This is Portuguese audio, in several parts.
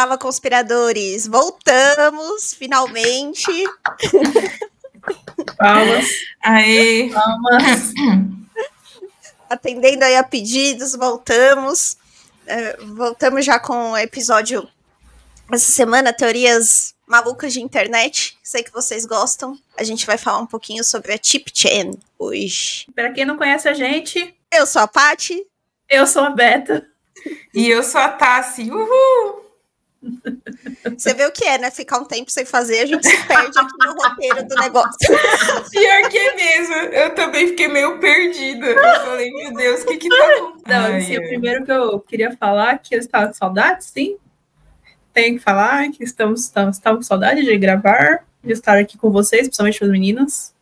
Fala, conspiradores! Voltamos, finalmente! Palmas! Aê! Palmas! Atendendo aí a pedidos, voltamos. É, voltamos já com o episódio essa semana, teorias malucas de internet. Sei que vocês gostam. A gente vai falar um pouquinho sobre a Chip Chain hoje. Para quem não conhece a gente, eu sou a Pati. Eu sou a Beta. E eu sou a Tassi. Uhul! Você vê o que é, né? Ficar um tempo sem fazer, a gente se perde aqui no roteiro do negócio. Pior que é mesmo. Eu também fiquei meio perdida. Eu falei, meu Deus, o que que tá acontecendo? Não, assim, o primeiro que eu queria falar é que eu estava com saudade, sim. Tenho que falar que estamos, estamos, estamos com saudade de gravar, de estar aqui com vocês, principalmente as meninas.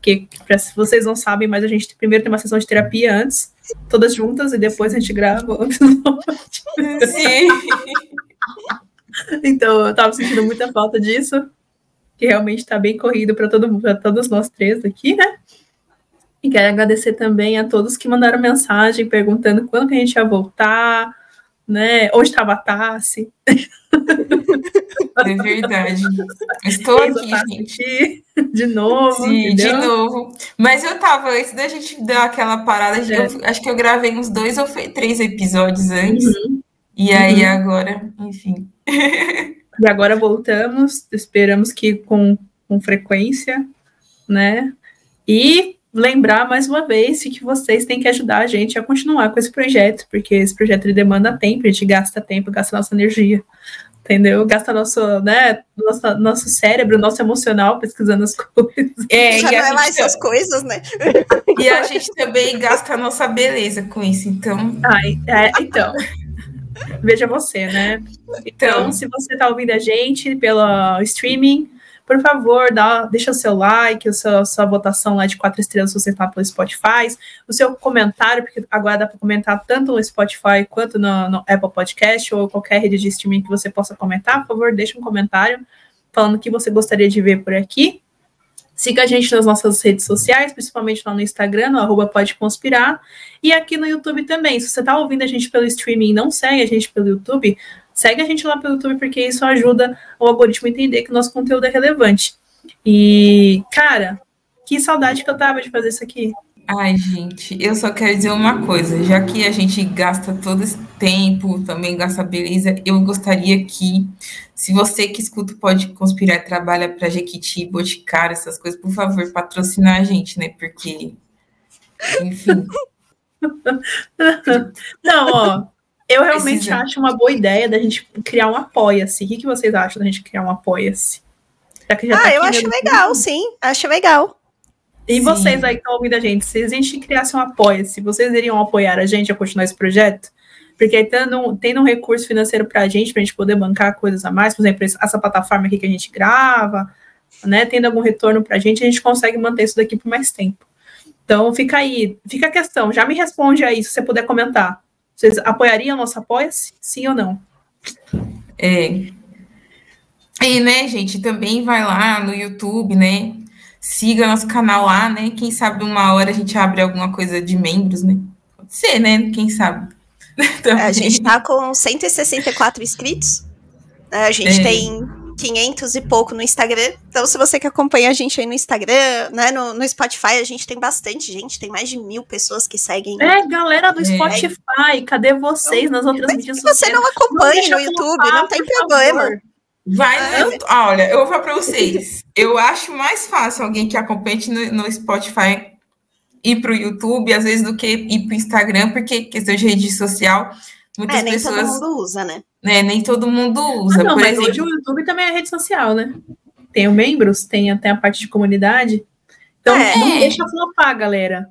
Que se vocês não sabem, mas a gente primeiro tem uma sessão de terapia antes, todas juntas, e depois a gente grava. Sim. Então, eu tava sentindo muita falta disso, que realmente tá bem corrido para todo mundo, para todos nós três aqui, né? E quero agradecer também a todos que mandaram mensagem perguntando quando que a gente ia voltar, né? Onde estava a Tassi? É verdade. Estou aqui, gente. De novo. Sim, de novo. Mas eu tava, antes da gente dar aquela parada, é. eu, acho que eu gravei uns dois ou três episódios antes. Uhum. E aí uhum. agora, enfim. E agora voltamos, esperamos que com, com frequência, né? E lembrar mais uma vez que vocês têm que ajudar a gente a continuar com esse projeto, porque esse projeto ele demanda tempo, a gente gasta tempo, gasta nossa energia, entendeu? Gasta nosso, né, nosso, nosso cérebro, nosso emocional pesquisando as coisas. É, Já e não é mais essas coisas, né? E a gente também gasta a nossa beleza com isso, então. Ai, é, então. Veja você, né? Então, então se você está ouvindo a gente pelo streaming, por favor, dá, deixa o seu like, a sua, sua votação lá de quatro estrelas se você está pelo Spotify, o seu comentário, porque agora dá para comentar tanto no Spotify quanto no, no, Apple Podcast ou qualquer rede de streaming que você possa comentar, por favor, deixa um comentário falando o que você gostaria de ver por aqui. Siga a gente nas nossas redes sociais, principalmente lá no Instagram, no arroba pode conspirar, e aqui no YouTube também. Se você está ouvindo a gente pelo streaming e não segue a gente pelo YouTube, segue a gente lá pelo YouTube, porque isso ajuda o algoritmo a entender que o nosso conteúdo é relevante. E, cara, que saudade que eu tava de fazer isso aqui. Ai, gente, eu só quero dizer uma coisa, já que a gente gasta todo esse tempo, também gasta beleza, eu gostaria que, se você que escuta Pode Conspirar trabalha para Jequiti, Boticário, essas coisas, por favor, patrocinar a gente, né? Porque, enfim. Não, ó, eu realmente Precisa. acho uma boa ideia da gente criar um apoia-se. O que, que vocês acham da gente criar um apoia-se? Ah, tá eu acho legal, sim, acho legal. E Sim. vocês aí que estão ouvindo a gente, se a gente criasse um apoio, se vocês iriam apoiar a gente a continuar esse projeto? Porque tendo, tendo um recurso financeiro para a gente, para a gente poder bancar coisas a mais, por exemplo, essa plataforma aqui que a gente grava, né, tendo algum retorno para a gente, a gente consegue manter isso daqui por mais tempo. Então, fica aí, fica a questão, já me responde aí, se você puder comentar. Vocês apoiariam o nosso apoio? Sim ou não? É. E, né, gente, também vai lá no YouTube, né, Siga nosso canal lá, né? Quem sabe uma hora a gente abre alguma coisa de membros, né? Pode ser, né? Quem sabe. a gente tá com 164 inscritos. Né? A gente é. tem 500 e pouco no Instagram. Então, se você que acompanha a gente aí no Instagram, né, no, no, Spotify, a gente tem bastante gente, tem mais de mil pessoas que seguem. É, galera do é. Spotify, cadê vocês então, nas outras mídias sociais? Se você não acompanha não no YouTube, não tem problema. Favor. Vai, ah, olha, eu vou falar para vocês. Eu acho mais fácil alguém que acompanhe no, no Spotify ir para o YouTube, às vezes, do que ir para o Instagram, porque questão de rede social, muitas é, nem pessoas. Nem todo mundo usa, né? né? Nem todo mundo usa. Ah, não, mas exemplo. hoje o YouTube também é rede social, né? Tem o membros, tem até a parte de comunidade. Então, é. não deixa flopar, galera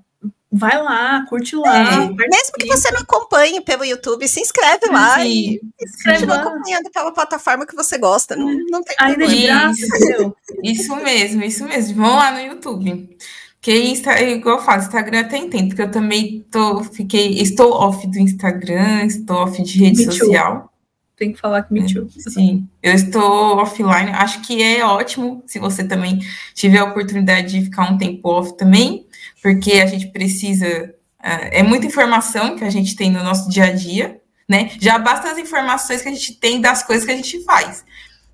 vai lá, curte lá. É, mesmo que você não acompanhe pelo YouTube, se inscreve lá Sim, e, continua acompanhando pela plataforma que você gosta. Não, não tem Ainda problema. de graça, Isso mesmo, isso mesmo. Vão lá no YouTube. Que Insta, igual eu falo, Instagram tem tempo, porque eu também tô, fiquei, estou off do Instagram, estou off de rede me social. Too. Tem que falar que me too. Sim, eu estou offline. Acho que é ótimo se você também tiver a oportunidade de ficar um tempo off também porque a gente precisa. É muita informação que a gente tem no nosso dia a dia, né? Já basta as informações que a gente tem das coisas que a gente faz.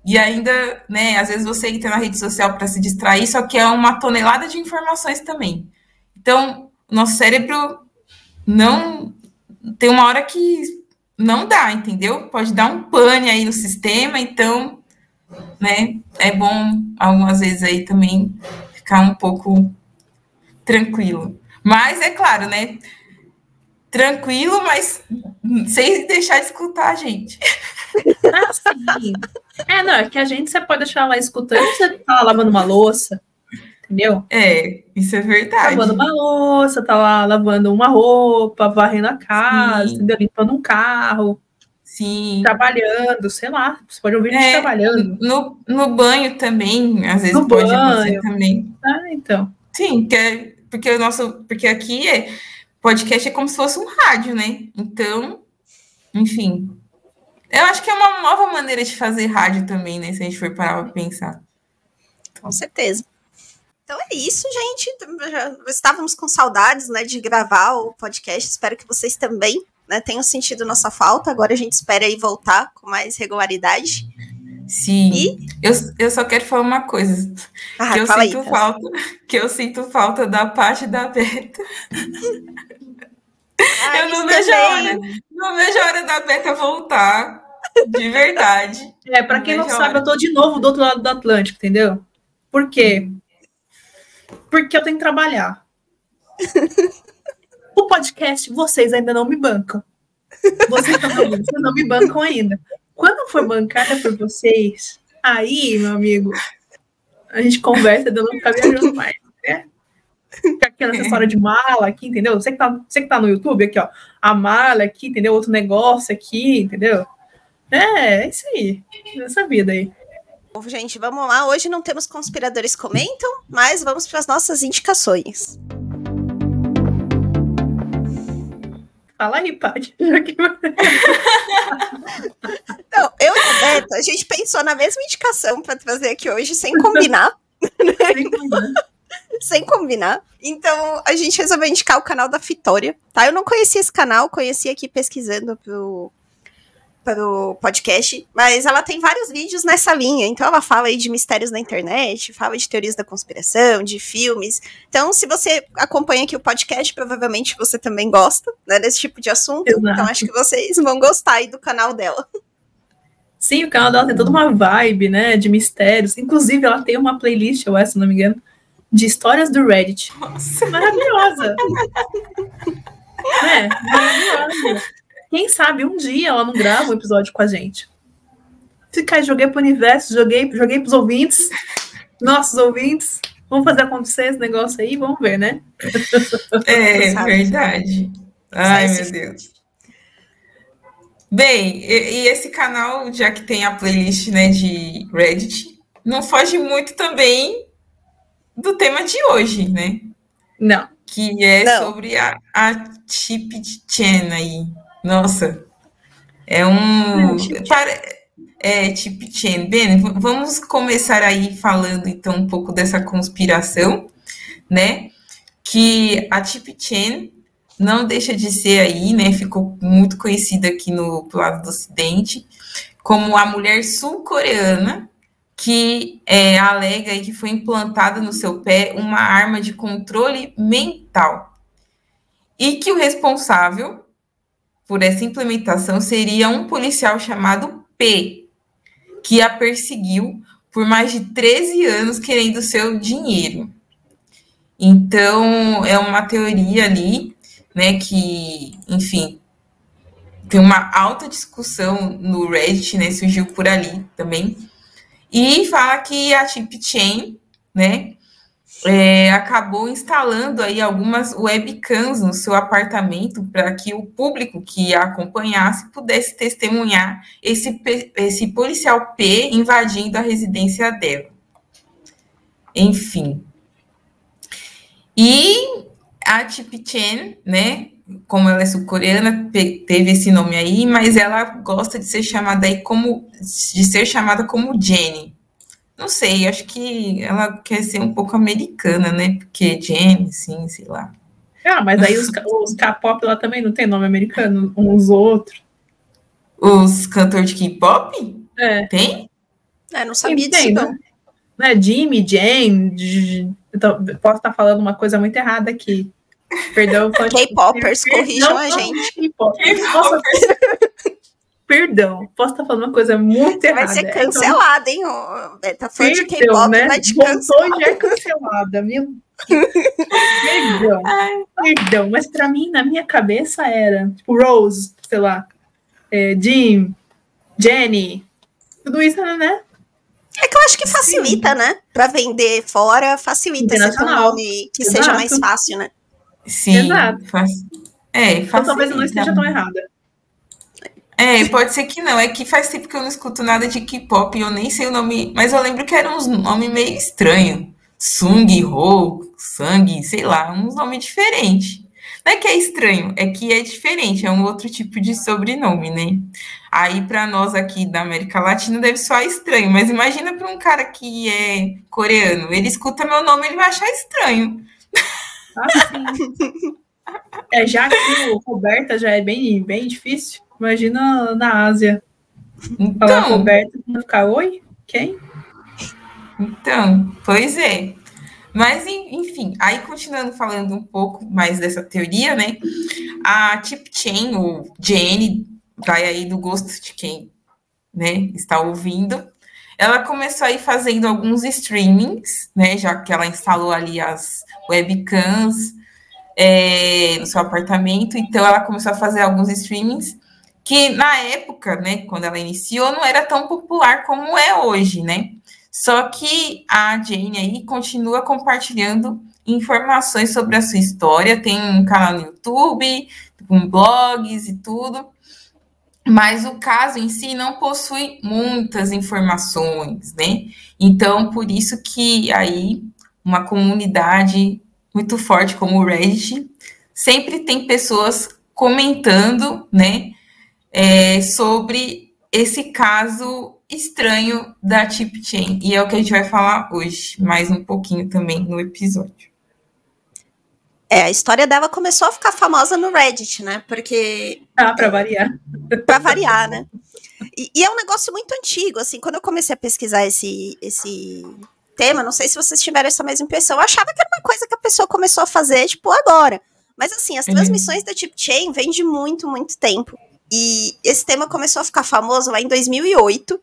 E ainda, né, às vezes você entra na rede social para se distrair, só que é uma tonelada de informações também. Então, nosso cérebro não tem uma hora que não dá, entendeu? Pode dar um pane aí no sistema, então, né, é bom algumas vezes aí também ficar um pouco tranquilo. Mas é claro, né? Tranquilo, mas sem deixar de escutar a gente. Ah, sim. É, não, é que a gente você pode deixar lá escutando, você tá lá lavando uma louça, entendeu? É, isso é verdade. Lavando uma louça, tá lá lavando uma roupa, varrendo a casa, sim. entendeu? Limpando um carro. Sim. Trabalhando, sei lá. Você pode ouvir é, trabalhando. No, no banho também, às vezes no pode banho. também. Ah, então. Sim, que é, porque o nosso. Porque aqui é. Podcast é como se fosse um rádio, né? Então, enfim. Eu acho que é uma nova maneira de fazer rádio também, né? Se a gente for parar para pensar. Com certeza. Então é isso, gente. Já estávamos com saudades, né, de gravar o podcast. Espero que vocês também né, tenham sentido nossa falta. Agora a gente espera aí voltar com mais regularidade. Sim. E... Eu, eu só quero falar uma coisa. Ah, que eu sinto aí, tá? falta, que eu sinto falta da parte da Beta. Ah, eu não vejo a hora. Não vejo a hora da Beta voltar. De verdade. É, para quem não sabe, eu tô de novo do outro lado do Atlântico, entendeu? Por quê? Porque eu tenho que trabalhar. o podcast, vocês ainda não me bancam. Vocês, vocês não me bancam ainda. Quando for bancada por vocês, aí, meu amigo, a gente conversa não ficar viajando mais, né? Fica aqui nessa história de mala aqui, entendeu? Você que, tá, você que tá no YouTube aqui, ó. A mala aqui, entendeu? Outro negócio aqui, entendeu? É, é isso aí. Nessa vida aí. Gente, vamos lá. Hoje não temos conspiradores comentam, mas vamos para as nossas indicações. Fala aí, Paty. não, eu e a Beto, a gente pensou na mesma indicação para trazer aqui hoje, sem combinar. sem combinar. sem combinar. Então, a gente resolveu indicar o canal da Vitória, tá? Eu não conhecia esse canal, conheci aqui pesquisando pro, para o podcast, mas ela tem vários vídeos nessa linha. Então ela fala aí de mistérios na internet, fala de teorias da conspiração, de filmes. Então, se você acompanha aqui o podcast, provavelmente você também gosta né, desse tipo de assunto. Exato. Então acho que vocês vão gostar aí do canal dela. Sim, o canal dela tem toda uma vibe, né, de mistérios. Inclusive, ela tem uma playlist, eu acho, se não me engano, de histórias do Reddit. Nossa. Maravilhosa. é, maravilhosa. Quem sabe um dia ela não grava um episódio com a gente. Ficar, joguei pro universo, joguei, joguei pros ouvintes, nossos ouvintes. Vamos fazer acontecer esse negócio aí, vamos ver, né? É, verdade. Ai, meu Deus. Bem, e, e, esse canal, já que tem a playlist né, de Reddit, não foge muito também do tema de hoje, né? Não. Que é não. sobre a, a Chip Chen aí. Nossa, é um. É, Tip Chen. Bem, vamos começar aí falando então um pouco dessa conspiração, né? Que a Tip Chen não deixa de ser aí, né? Ficou muito conhecida aqui no lado do Ocidente como a mulher sul-coreana que é, alega aí que foi implantada no seu pé uma arma de controle mental e que o responsável por essa implementação seria um policial chamado P, que a perseguiu por mais de 13 anos querendo seu dinheiro. Então, é uma teoria ali, né, que, enfim, tem uma alta discussão no Reddit, né, surgiu por ali também, e fala que a Tip Chain, né, é, acabou instalando aí algumas webcams no seu apartamento para que o público que a acompanhasse pudesse testemunhar esse, esse policial P invadindo a residência dela. Enfim. E a Tip Chen, né, como ela é sul-coreana, teve esse nome aí, mas ela gosta de ser chamada aí como de ser chamada como Jenny. Não sei, acho que ela quer ser um pouco americana, né? Porque Jenny, sim, sei lá. Ah, mas aí os, os K-pop lá também não tem nome americano, uns outros. os cantores de K-pop? É. Tem? É, não sabia Tem, disso, não. né? Né, Jimmy, Jane, tô- posso estar falando uma coisa muito errada aqui. Perdão, K-popers, corrijam a gente. K-pop. Perdão, posso estar falando uma coisa muito Vai errada. ser Então, cancelada, hein? É, Tá de Perdão, K-pop, né? vai te cancelar. e já é cancelada, meu Perdão, perdão, mas pra mim, na minha cabeça era, tipo, Rose, sei lá, é, Jim, Jenny, tudo isso, né? É que eu acho que facilita, né? Pra vender fora, facilita um Internacional. nome que Exato. seja mais fácil, né? Sim. Exato. Faz... É, Então talvez eu não facilita. esteja tão errada. É, pode ser que não. É que faz tempo que eu não escuto nada de K-pop, eu nem sei o nome, mas eu lembro que eram uns nomes meio estranhos. Sung, Ho, Sang, sei lá, uns nomes diferentes. Não é que é estranho, é que é diferente, é um outro tipo de sobrenome, né? Aí, para nós aqui da América Latina, deve soar estranho, mas imagina para um cara que é coreano, ele escuta meu nome, ele vai achar estranho. Ah, sim. É, já que o Roberta já é bem, bem difícil, imagina na Ásia. Falar Então, Roberta e ficar, oi? Quem? Então, pois é. Mas, en- enfim, aí continuando falando um pouco mais dessa teoria, né? A Tip Chain, ou Jenny, vai aí do gosto de quem né, está ouvindo. Ela começou aí fazendo alguns streamings, né? Já que ela instalou ali as webcams é, no seu apartamento. Então, ela começou a fazer alguns streamings que, na época, né, quando ela iniciou, não era tão popular como é hoje, né? Só que a Jane aí continua compartilhando informações sobre a sua história, tem um canal no YouTube, com blogs e tudo, mas o caso em si não possui muitas informações, né? Então, por isso que aí uma comunidade muito forte como o Reddit sempre tem pessoas comentando, né, é, sobre esse caso estranho da Tip Chain. E é o que a gente vai falar hoje, mais um pouquinho também no episódio. É, a história dela começou a ficar famosa no Reddit, né? Porque Ah, pra variar. Pra variar, né? E, e é um negócio muito antigo, assim, quando eu comecei a pesquisar esse, esse tema, não sei se vocês tiveram essa mesma impressão, eu achava que era uma coisa que a pessoa começou a fazer, tipo, agora. Mas assim, as Uhum. transmissões da Tip Chain vêm de muito, muito tempo. E esse tema começou a ficar famoso lá em 2008,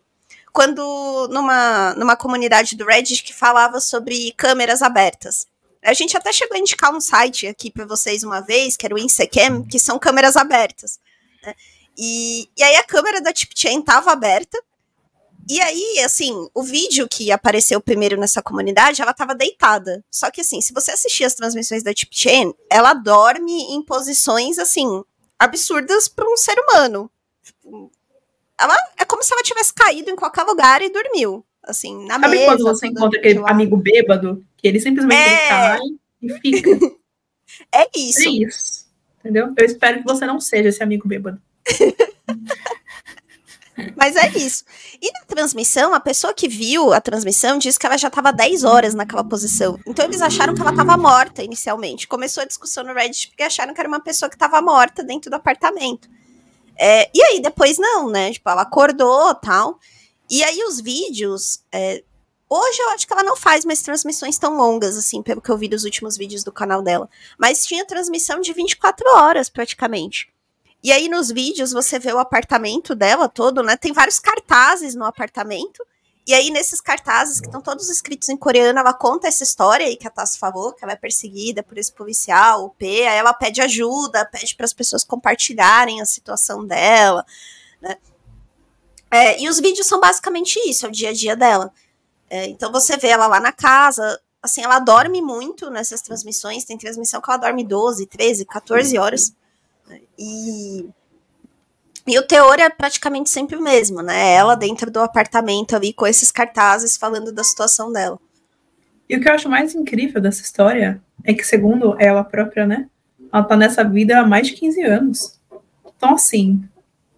quando numa, numa comunidade do Reddit que falava sobre câmeras abertas. A gente até chegou a indicar um site aqui para vocês uma vez, que era o Insecam, que são câmeras abertas. né? E, e aí a câmera da TipChain tava aberta. E aí, assim, o vídeo que apareceu primeiro nessa comunidade, ela tava deitada. Só que, assim, se você assistir as transmissões da TipChain, ela dorme em posições, assim, absurdas para um ser humano. Ela é como se ela tivesse caído em qualquer lugar e dormiu. Assim, na Sabe mesa. quando você encontra aquele lado. amigo bêbado, que ele simplesmente É. cai e fica? É É isso. isso. Entendeu? Eu espero que você não seja esse amigo bêbado. Mas é isso. E na transmissão, a pessoa que viu a transmissão disse que ela já estava 10 horas naquela posição. Então eles acharam que ela estava morta inicialmente. Começou a discussão no Reddit porque acharam que era uma pessoa que estava morta dentro do apartamento. É, e aí depois não, né? Tipo, ela acordou tal. E aí os vídeos. é, hoje eu acho que ela não faz mais transmissões tão longas, assim, pelo que eu vi dos últimos vídeos do canal dela. Mas tinha transmissão de 24 horas, praticamente. E aí nos vídeos você vê o apartamento dela todo, né? Tem vários cartazes no apartamento. E aí nesses cartazes que estão todos escritos em coreano, ela conta essa história aí que a Tassi falou, que ela é perseguida por esse policial, o P, aí ela pede ajuda, pede para as pessoas compartilharem a situação dela, né? É, e os vídeos são basicamente isso, é o dia a dia dela. É, então você vê ela lá na casa, assim, ela dorme muito nessas transmissões, tem transmissão que ela dorme 12, 13, 14 horas. E, e o teor é praticamente sempre o mesmo, né? Ela dentro do apartamento ali com esses cartazes falando da situação dela. E o que eu acho mais incrível dessa história é que, segundo ela própria, né? Ela tá nessa vida há mais de 15 anos. Então, assim,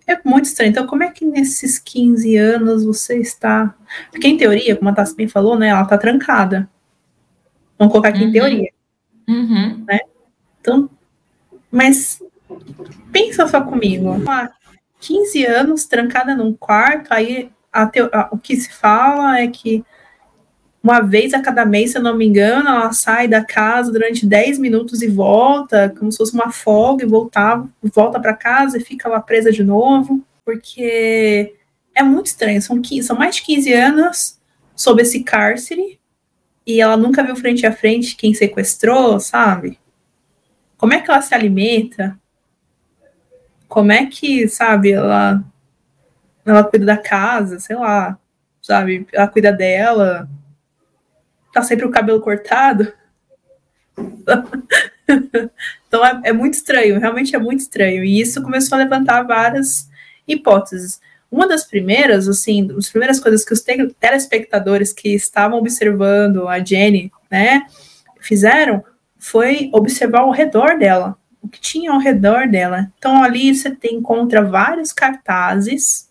é muito estranho. Então, como é que nesses 15 anos você está. Porque, em teoria, como a Tassi bem falou, né? Ela tá trancada. Vamos colocar aqui Uhum. em teoria. Uhum. Então, mas pensa só comigo. Ah, 15 anos trancada num quarto, aí a, a, o que se fala é que uma vez a cada mês, se eu não me engano, ela sai da casa durante 10 minutos e volta, como se fosse uma folga, e voltar, volta para casa e fica lá presa de novo, porque é muito estranho. São, 15, são mais de 15 anos sob esse cárcere e ela nunca viu frente a frente quem sequestrou, sabe? Como é que ela se alimenta? Como é que, sabe, ela, ela cuida da casa, sei lá, sabe? Ela cuida dela tá sempre o cabelo cortado. então é, é, muito estranho, realmente é muito estranho. E isso começou a levantar várias hipóteses. Uma das primeiras, assim, as primeiras coisas que os telespectadores que estavam observando a Jenny, né, fizeram foi observar ao redor dela, o que tinha ao redor dela. Então ali você tem, encontra vários cartazes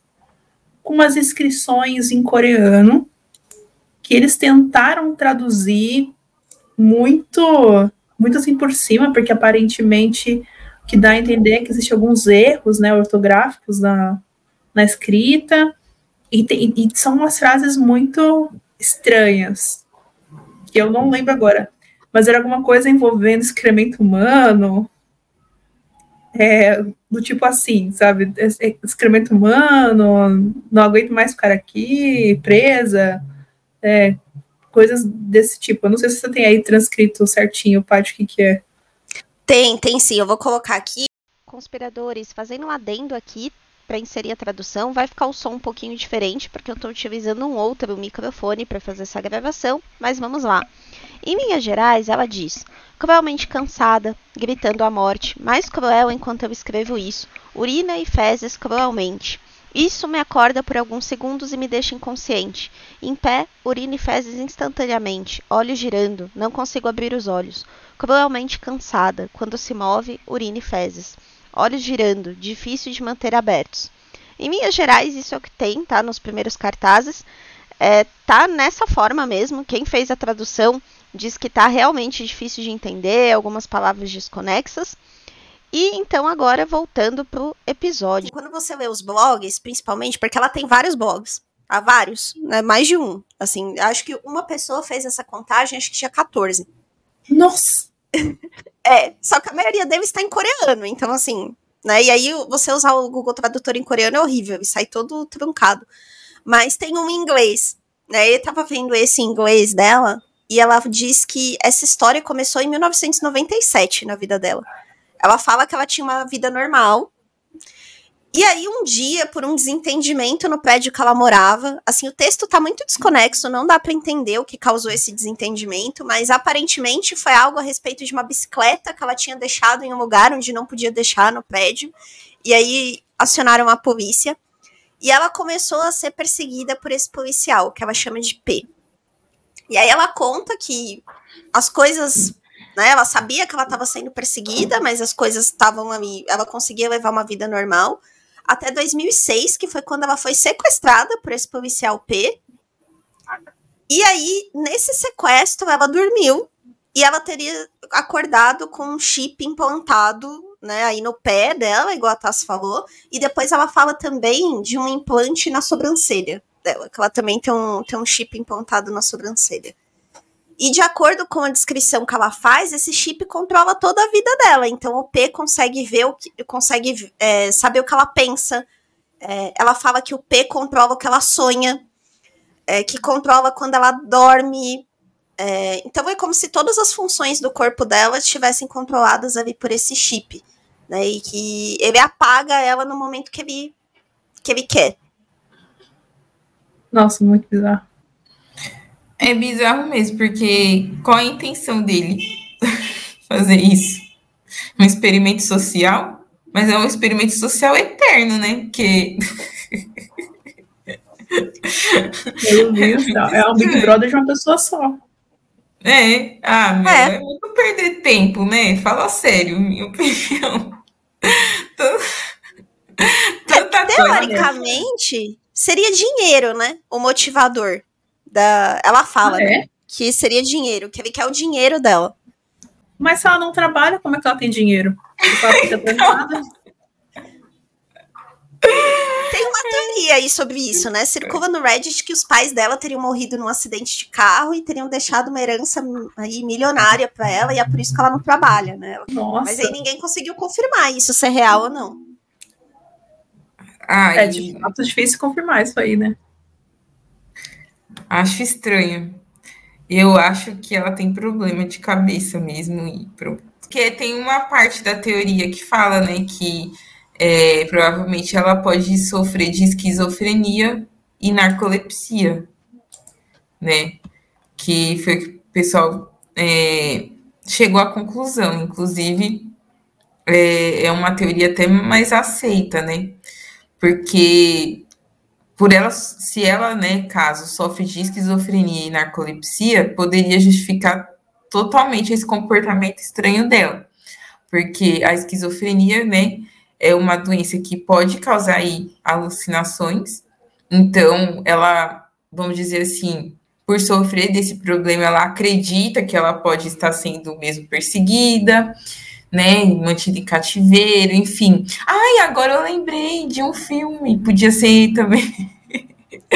com umas inscrições em coreano que eles tentaram traduzir muito, muito assim por cima, porque aparentemente o que dá a entender é que existem alguns erros né, ortográficos na, na escrita, e, tem, e são umas frases muito estranhas, que eu não lembro agora, mas era alguma coisa envolvendo excremento humano, é, do tipo assim, sabe? Excremento humano, não aguento mais ficar aqui, presa, é, coisas desse tipo. Eu não sei se você tem aí transcrito certinho, Paty, o que, que é. Tem, tem sim. Eu vou colocar aqui. Conspiradores, fazendo um adendo aqui para inserir a tradução, vai ficar o som um pouquinho diferente, porque eu estou utilizando um outro microfone para fazer essa gravação, mas vamos lá. Em linhas gerais, ela diz: cruelmente cansada, gritando a morte, mais cruel enquanto eu escrevo isso, urina e fezes cruelmente. Isso me acorda por alguns segundos e me deixa inconsciente. Em pé, urina e fezes instantaneamente, olhos girando, não consigo abrir os olhos. Cruelmente cansada, quando se move, urina e fezes. Olhos girando, difícil de manter abertos. Em linhas gerais, isso é o que tem, tá? Nos primeiros cartazes. É, tá nessa forma mesmo. Quem fez a tradução diz que tá realmente difícil de entender, algumas palavras desconexas. E então, agora voltando pro episódio. Quando você lê os blogs, principalmente, porque ela tem vários blogs. Há vários, né? Mais de um. Assim, acho que uma pessoa fez essa contagem, acho que tinha 14. Nossa! é, só que a maioria deles está em coreano, então assim, né? E aí você usar o Google Tradutor em coreano é horrível, e sai todo truncado. Mas tem um em inglês, né? Eu tava vendo esse em inglês dela, e ela diz que essa história começou em 1997 na vida dela. Ela fala que ela tinha uma vida normal. E aí, um dia, por um desentendimento no prédio que ela morava, assim, o texto tá muito desconexo, não dá para entender o que causou esse desentendimento, mas aparentemente foi algo a respeito de uma bicicleta que ela tinha deixado em um lugar onde não podia deixar no prédio. E aí acionaram a polícia. E ela começou a ser perseguida por esse policial, que ela chama de P. E aí ela conta que as coisas né? Ela sabia que ela estava sendo perseguida, mas as coisas estavam ali, ela conseguia levar uma vida normal. Até 2006, que foi quando ela foi sequestrada por esse policial P. E aí, nesse sequestro, ela dormiu e ela teria acordado com um chip implantado, né, aí no pé dela, igual a Tassi falou. E depois ela fala também de um implante na sobrancelha dela, que ela também tem um, tem um chip implantado na sobrancelha. E de acordo com a descrição que ela faz, esse chip controla toda a vida dela. Então o P consegue ver o que consegue é, saber o que ela pensa. É, ela fala que o P controla o que ela sonha, é, que controla quando ela dorme. É, então é como se todas as funções do corpo dela estivessem controladas ali por esse chip. Né, e que ele apaga ela no momento que ele, que ele quer. Nossa, muito bizarro. É bizarro mesmo, porque qual a intenção dele fazer isso? Um experimento social? Mas é um experimento social eterno, né? Porque. Meu Deus, é um Big Brother de uma pessoa só. É, ah, meu, é. não perder tempo, né? Fala sério, minha opinião. Tanta é, teoricamente, coisa. seria dinheiro, né? O motivador da. Ela fala, ah, é? né? Que seria dinheiro, que ele quer o dinheiro dela. Mas se ela não trabalha, como é que ela tem dinheiro? Ela fica Tem uma teoria aí sobre isso, né? Circula no Reddit que os pais dela teriam morrido num acidente de carro e teriam deixado uma herança aí milionária para ela e é por isso que ela não trabalha, né? Nossa. Mas aí ninguém conseguiu confirmar isso se é real ou não. Ah, é de fato difícil confirmar isso aí, né? Acho estranho. Eu acho que ela tem problema de cabeça mesmo. E Porque tem uma parte da teoria que fala, né, que é, provavelmente ela pode sofrer de esquizofrenia e narcolepsia, né? Que foi que o pessoal é, chegou à conclusão, inclusive é, é uma teoria até mais aceita, né? Porque por ela, se ela, né, caso sofre de esquizofrenia e narcolepsia, poderia justificar totalmente esse comportamento estranho dela. Porque a esquizofrenia, né, é uma doença que pode causar aí alucinações. Então, ela, vamos dizer assim, por sofrer desse problema, ela acredita que ela pode estar sendo mesmo perseguida, né, mantida em cativeiro, enfim. Ai, agora eu lembrei de um filme, podia ser também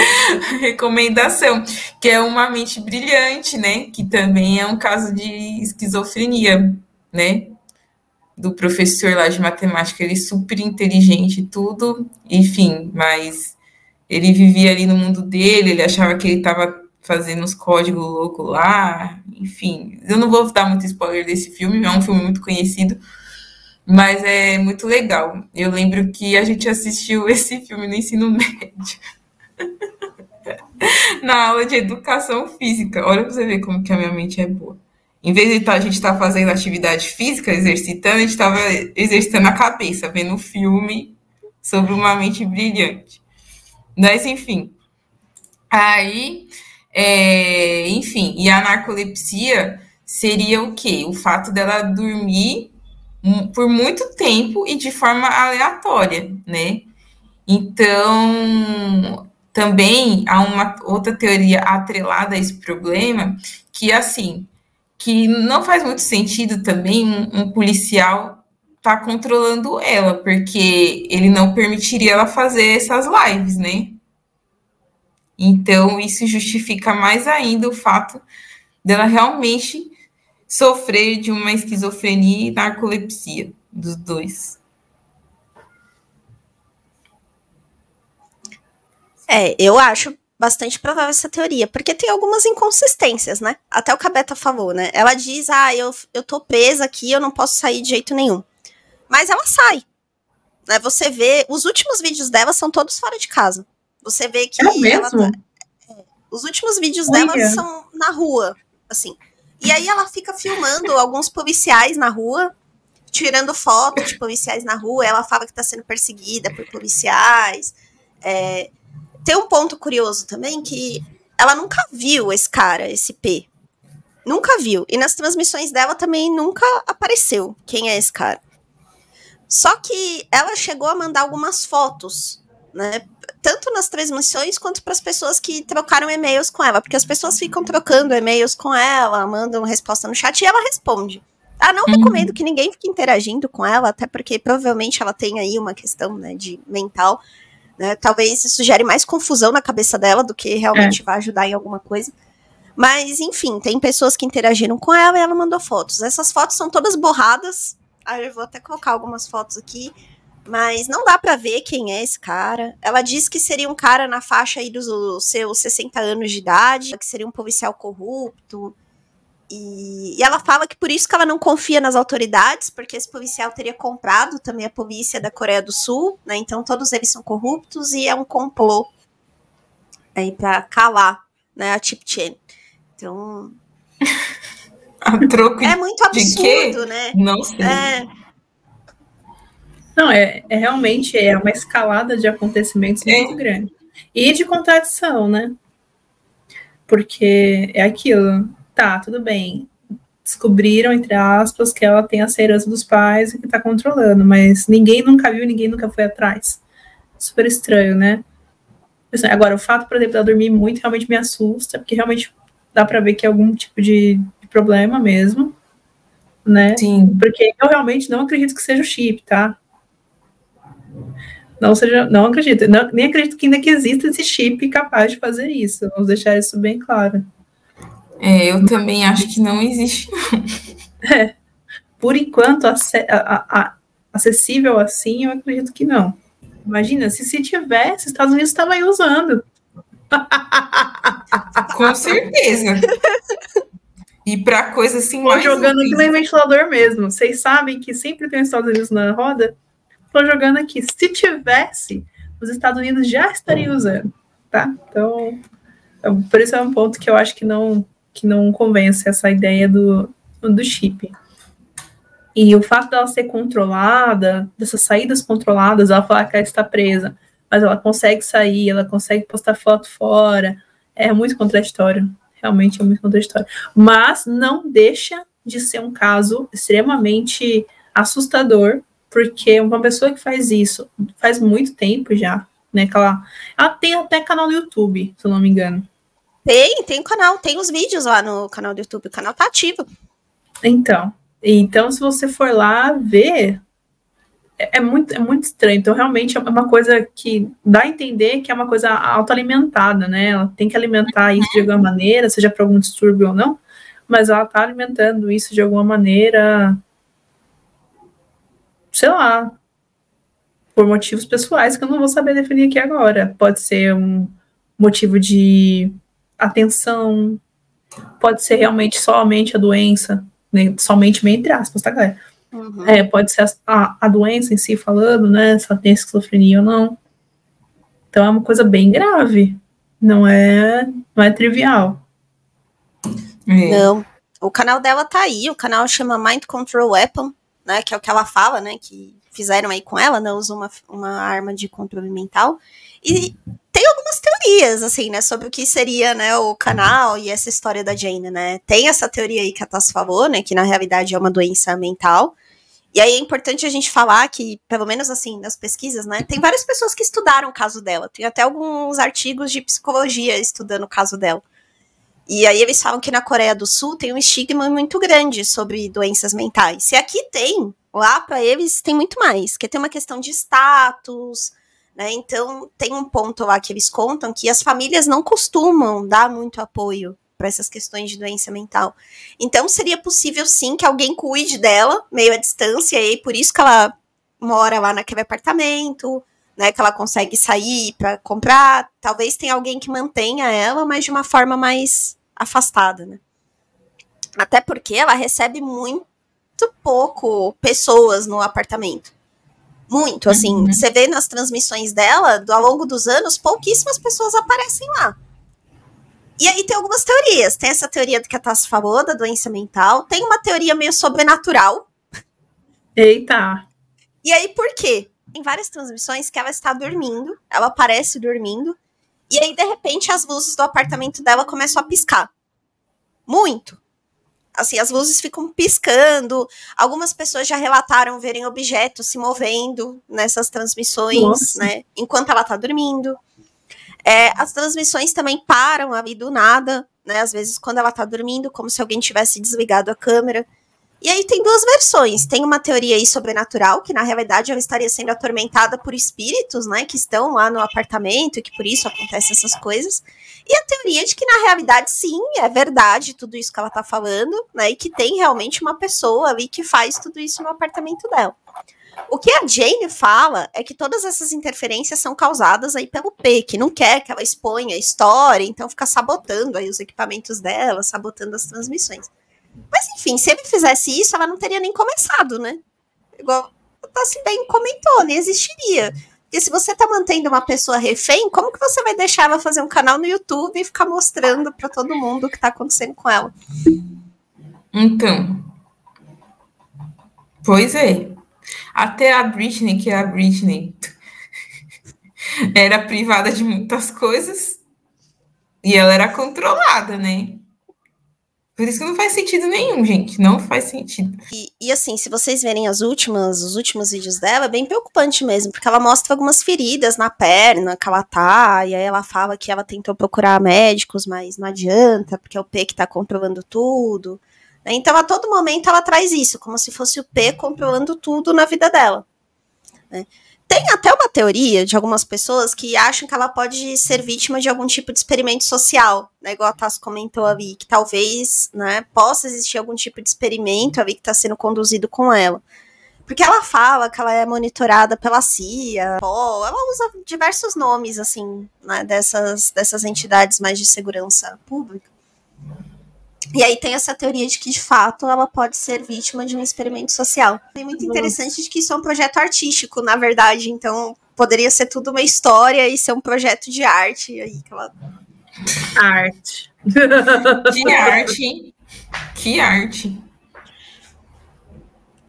recomendação, que é Uma Mente Brilhante, né, que também é um caso de esquizofrenia, né, do professor lá de matemática, ele é super inteligente e tudo, enfim, mas ele vivia ali no mundo dele, ele achava que ele estava fazendo uns códigos loucos lá, enfim, eu não vou dar muito spoiler desse filme, é um filme muito conhecido, mas é muito legal. Eu lembro que a gente assistiu esse filme no ensino médio. Na aula de educação física. Olha para você ver como que a minha mente é boa. Em vez de tá, a gente estar tá fazendo atividade física, exercitando, a gente estava exercitando a cabeça, vendo um filme sobre uma mente brilhante. Mas, enfim. Aí, é, enfim, e a narcolepsia seria o quê? O fato dela dormir por muito tempo e de forma aleatória, né? Então, também há uma outra teoria atrelada a esse problema, que assim, que não faz muito sentido também um, um policial estar tá controlando ela, porque ele não permitiria ela fazer essas lives, né? Então, isso justifica mais ainda o fato dela realmente sofrer de uma esquizofrenia e narcolepsia, dos dois. É, eu acho bastante provável essa teoria, porque tem algumas inconsistências, né? Até o Cabeta falou, né? Ela diz, ah, eu, eu tô presa aqui, eu não posso sair de jeito nenhum. Mas ela sai. Né? Você vê, os últimos vídeos dela são todos fora de casa. Você vê que é ela tá, é, Os últimos vídeos Olha. dela são na rua, assim. E aí ela fica filmando alguns policiais na rua, tirando fotos de policiais na rua. Ela fala que tá sendo perseguida por policiais. É, tem um ponto curioso também que ela nunca viu esse cara, esse P. Nunca viu. E nas transmissões dela também nunca apareceu quem é esse cara. Só que ela chegou a mandar algumas fotos, né? Tanto nas transmissões quanto para as pessoas que trocaram e-mails com ela, porque as pessoas ficam trocando e-mails com ela, mandam resposta no chat e ela responde. Ah, não uhum. recomendo que ninguém fique interagindo com ela, até porque provavelmente ela tem aí uma questão né, de mental né? Talvez isso gere mais confusão na cabeça dela do que realmente é. vai ajudar em alguma coisa. Mas, enfim, tem pessoas que interagiram com ela e ela mandou fotos. Essas fotos são todas borradas. Ah, eu vou até colocar algumas fotos aqui. Mas não dá para ver quem é esse cara. Ela diz que seria um cara na faixa aí dos seus 60 anos de idade, que seria um policial corrupto, e, e, ela fala que por isso que ela não confia nas autoridades, porque esse policial teria comprado também a polícia da Coreia do Sul, né? Então todos eles são corruptos e é um complô aí para calar, né, a Chip Chen. Então, a troco é muito absurdo, né? Não sei. É... Não, é, é, realmente é uma escalada de acontecimentos é. muito grande. E de contradição, né? Porque é aquilo tá, tudo bem. Descobriram, entre aspas, que ela tem a herança dos pais e que tá controlando, mas ninguém nunca viu, ninguém nunca foi atrás. Super estranho, né? Agora, o fato, por exemplo, dela dormir muito realmente me assusta, porque realmente dá para ver que é algum tipo de, de problema mesmo, né? Sim. Porque eu realmente não acredito que seja o chip, tá? Não seja, não acredito, não, nem acredito que ainda que exista esse chip capaz de fazer isso. Vamos deixar isso bem claro. É, eu também acho que não existe. É, por enquanto, acessível assim, eu acredito que não. Imagina, se, se tivesse, os Estados Unidos estavam aí usando. Com certeza. E para coisa assim Estou jogando aqui no ventilador mesmo. Vocês sabem que sempre tem os Estados Unidos na roda? Estou jogando aqui. Se tivesse, os Estados Unidos já estariam usando, tá? Então, é, por isso é um ponto que eu acho que não que não convence essa ideia do, do chip. E o fato dela ser controlada, dessas saídas controladas, ela falar que ela está presa, mas ela consegue sair, ela consegue postar foto fora, é muito contraditório. Realmente é muito contraditório. Mas não deixa de ser um caso extremamente assustador, porque uma pessoa que faz isso faz muito tempo já, né? Que ela, ela tem até canal no YouTube, se eu não me engano. Tem, tem canal, tem os vídeos lá no canal do YouTube, o canal tá ativo. Então, então, se você for lá ver, é, é, muito, é muito estranho. Então, realmente é uma coisa que dá a entender que é uma coisa autoalimentada, né? Ela tem que alimentar isso de alguma maneira, seja por algum distúrbio ou não, mas ela está alimentando isso de alguma maneira, sei lá, por motivos pessoais que eu não vou saber definir aqui agora. Pode ser um motivo de atenção, pode ser realmente somente a doença, né, somente entre aspas, tá, galera? Uhum. É, pode ser a, a, doença em si falando, né? Se ela tem esquizofrenia ou não. Então é uma coisa bem grave. Não é, não é trivial. É. Não. O canal dela tá aí, o canal chama Mind Control Weapon, né? Que é o que ela fala, né? Que fizeram aí com ela, né? Usa uma, uma arma de controle mental. E tem algumas teorias, assim, né, sobre o que seria, né, o canal e essa história da Jane, né. Tem essa teoria aí que a Tassi falou, né, que na realidade é uma doença mental. E aí é importante a gente falar que, pelo menos assim, nas pesquisas, né, tem várias pessoas que estudaram o caso dela. Tem até alguns artigos de psicologia estudando o caso dela. E aí eles falam que na Coreia do Sul tem um estigma muito grande sobre doenças mentais. Se aqui tem, lá para eles tem muito mais, que tem uma questão de status, né? Então, tem um ponto lá que eles contam que as famílias não costumam dar muito apoio para essas questões de doença mental. Então, seria possível sim que alguém cuide dela, meio à distância, e por isso que ela mora lá naquele apartamento, né? Que ela consegue sair para comprar. Talvez tenha alguém que mantenha ela, mas de uma forma mais afastada, né? Até porque ela recebe muito pouco pessoas no apartamento. Muito, assim. Uhum. Você vê nas transmissões dela, ao longo dos anos, pouquíssimas pessoas aparecem lá. E aí tem algumas teorias. Tem essa teoria que a Tassi falou, da doença mental. Tem uma teoria meio sobrenatural. Eita! E aí, por quê? Tem várias transmissões que ela está dormindo, ela aparece dormindo, e aí, de repente, as luzes do apartamento dela começam a piscar. Muito assim, as luzes ficam piscando. Algumas pessoas já relataram verem objetos se movendo nessas transmissões, Nossa. né? Enquanto ela tá dormindo. É, as transmissões também param ali do nada, né? Às vezes, quando ela tá dormindo, como se alguém tivesse desligado a câmera. E aí tem duas versões. Tem uma teoria aí sobrenatural, que na realidade ela estaria sendo atormentada por espíritos, né? Que estão lá no apartamento e que por isso acontecem essas coisas. E a teoria de que, na realidade, sim, é verdade tudo isso que ela tá falando, né? E que tem realmente uma pessoa ali que faz tudo isso no apartamento dela. O que a Jane fala é que todas essas interferências são causadas aí pelo P, que não quer que ela exponha a história, então fica sabotando aí os equipamentos dela, sabotando as transmissões. Mas enfim, se ele fizesse isso, ela não teria nem começado, né? Igual o Tassi bem comentou, nem existiria. Porque se você tá mantendo uma pessoa refém, como que você vai deixar ela fazer um canal no YouTube e ficar mostrando para todo mundo o que tá acontecendo com ela? Então. Pois é. Até a Britney, que é a Britney, era privada de muitas coisas e ela era controlada, né? Por isso que não faz sentido nenhum, gente. Não faz sentido. E, e, assim, se vocês verem as últimas, os últimos vídeos dela, é bem preocupante mesmo, porque ela mostra algumas feridas na perna que ela tá, e aí ela fala que ela tentou procurar médicos, mas não adianta, porque é o P que tá controlando tudo. Então, a todo momento, ela traz isso, como se fosse o P controlando tudo na vida dela. Né? Tem até uma teoria de algumas pessoas que acham que ela pode ser vítima de algum tipo de experimento social, né? Igual a Tassi comentou ali, que talvez, né, possa existir algum tipo de experimento ali que está sendo conduzido com ela. Porque ela fala que ela é monitorada pela CIA, pô, ela usa diversos nomes, assim, né, dessas, dessas entidades mais de segurança pública. E aí tem essa teoria de que, de fato, ela pode ser vítima de um experimento social. É muito interessante de que isso é um projeto artístico, na verdade. Então, poderia ser tudo uma história e ser um projeto de arte. Aí que ela... Arte. Que arte, Que arte.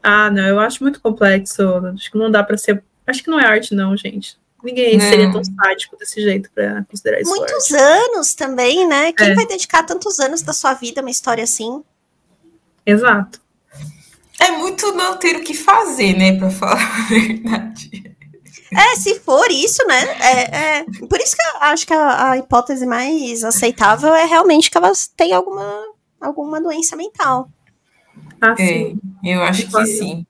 Ah, não, eu acho muito complexo. Acho que não dá para ser. Acho que não é arte, não, gente. Ninguém não. seria tão sádico desse jeito para considerar isso. Muitos arte. anos também, né? Quem é. vai dedicar tantos anos da sua vida a uma história assim? Exato. É muito não ter o que fazer, né? Para falar a verdade. É, se for isso, né? É, é, por isso que eu acho que a, a, hipótese mais aceitável é realmente que elas têm alguma, alguma doença mental. Ah, é, eu acho que sim.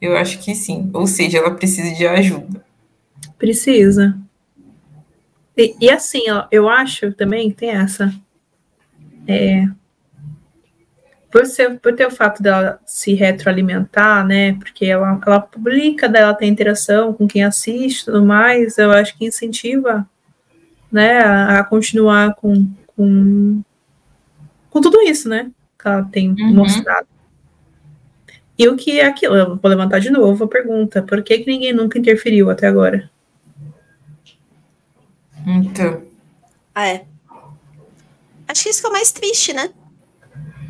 Eu acho que sim. Ou seja, ela precisa de ajuda. Precisa. E, e assim, ó, eu acho também que tem essa. É, por, ser, por ter o fato dela se retroalimentar, né? Porque ela, ela publica, dela tem interação com quem assiste e tudo mais, eu acho que incentiva né, a, a continuar com, com, com tudo isso, né? Que ela tem uhum. mostrado. E o que é aquilo? Eu vou levantar de novo a pergunta: por que, que ninguém nunca interferiu até agora? Então. Ah, é. Acho que isso que é o mais triste, né?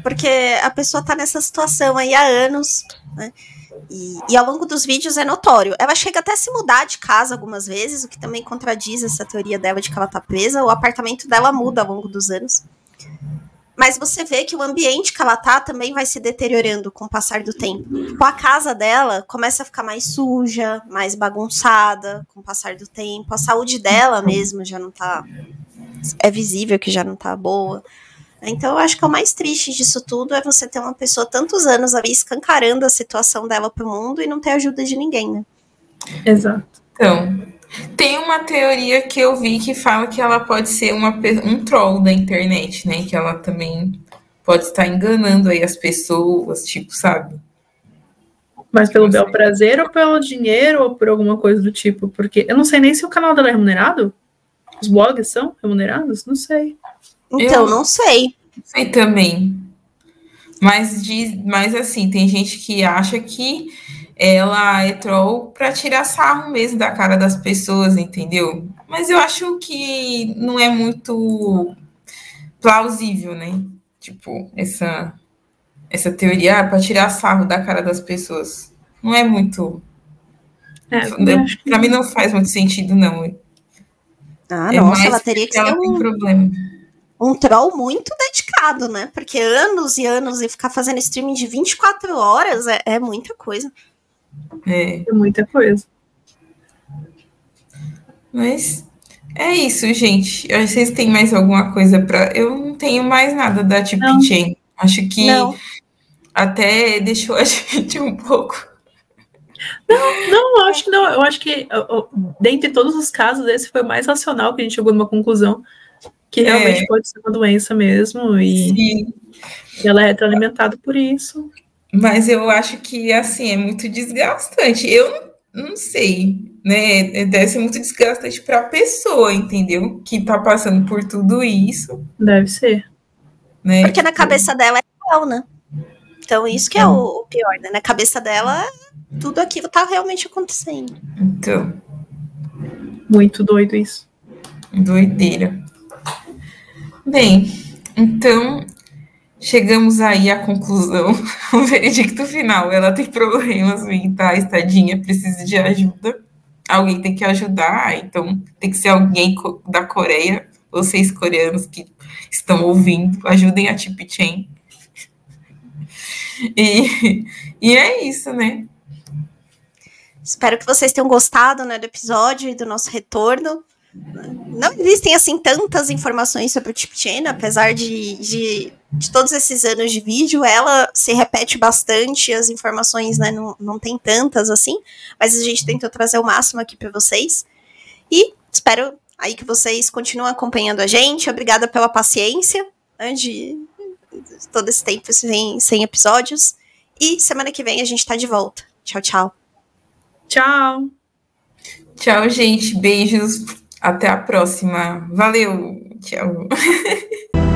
Porque a pessoa tá nessa situação aí há anos, né? E, e, ao longo dos vídeos é notório. Ela chega até a se mudar de casa algumas vezes, o que também contradiz essa teoria dela de que ela tá presa. O apartamento dela muda ao longo dos anos. Mas você vê que o ambiente que ela tá também vai se deteriorando com o passar do tempo. Tipo, a casa dela começa a ficar mais suja, mais bagunçada com o passar do tempo. A saúde dela mesmo já não tá. É visível que já não tá boa. Então eu acho que o mais triste disso tudo é você ter uma pessoa tantos anos ali escancarando a situação dela pro mundo e não ter ajuda de ninguém, né? Exato. Então, tem uma teoria que eu vi que fala que ela pode ser uma, um troll da internet, né? Que ela também pode estar enganando aí as pessoas, tipo, sabe? Mas pelo bel prazer ou pelo dinheiro ou por alguma coisa do tipo? Porque eu não sei nem se o canal dela é remunerado. Os blogs são remunerados? Não sei. Então, eu não sei. Sei também. Mas, diz, mas assim, tem gente que acha que ela entrou para tirar sarro mesmo da cara das pessoas, entendeu? Mas eu acho que não é muito plausível, né? Tipo, essa essa teoria ah, para tirar sarro da cara das pessoas. Não é muito. É, para mim não faz muito sentido, não. Ah, é nossa, ela teria que ela ser um, problema. um troll muito dedicado, né? Porque anos e anos e ficar fazendo streaming de 24 horas é, é muita coisa. É. é muita coisa. Mas é isso, gente. Vocês têm mais alguma coisa para. Eu não tenho mais nada da Tip Chain. Acho que não. até deixou a gente um pouco. Não, não, acho que não. Eu acho que, dentre todos os casos, esse foi o mais racional que a gente chegou numa conclusão que realmente é. pode ser uma doença mesmo e, Sim. ela é retroalimentada por isso. Mas eu acho que, assim, é muito desgastante. Eu não sei, né? Deve ser muito desgastante para a pessoa, entendeu? Que está passando por tudo isso. Deve ser. Né? Porque na tipo, cabeça dela é real, né? Então, isso que é o, o pior, né? Na cabeça dela, tudo aquilo tá realmente acontecendo. Então. Muito doido isso. Doideira. Bem, então chegamos aí à conclusão, o veredicto final. Ela tem problemas mentais, tadinha, precisa de ajuda. Alguém tem que ajudar, então tem que ser alguém da Coreia, vocês coreanos que estão ouvindo, ajudem a Tip Chain. E, e é isso, né? Espero que vocês tenham gostado né, do episódio e do nosso retorno. Não existem assim tantas informações sobre o Chipchen, apesar de, de, de, todos esses anos de vídeo, ela se repete bastante, as informações né, não, não tem tantas assim, mas a gente tentou trazer o máximo aqui para vocês. E espero aí que vocês continuem acompanhando a gente. Obrigada pela paciência né, de todo esse tempo sem, sem episódios. E semana que vem a gente tá de volta. Tchau, tchau. Tchau. Tchau, gente. Beijos. Até a próxima. Valeu. Tchau.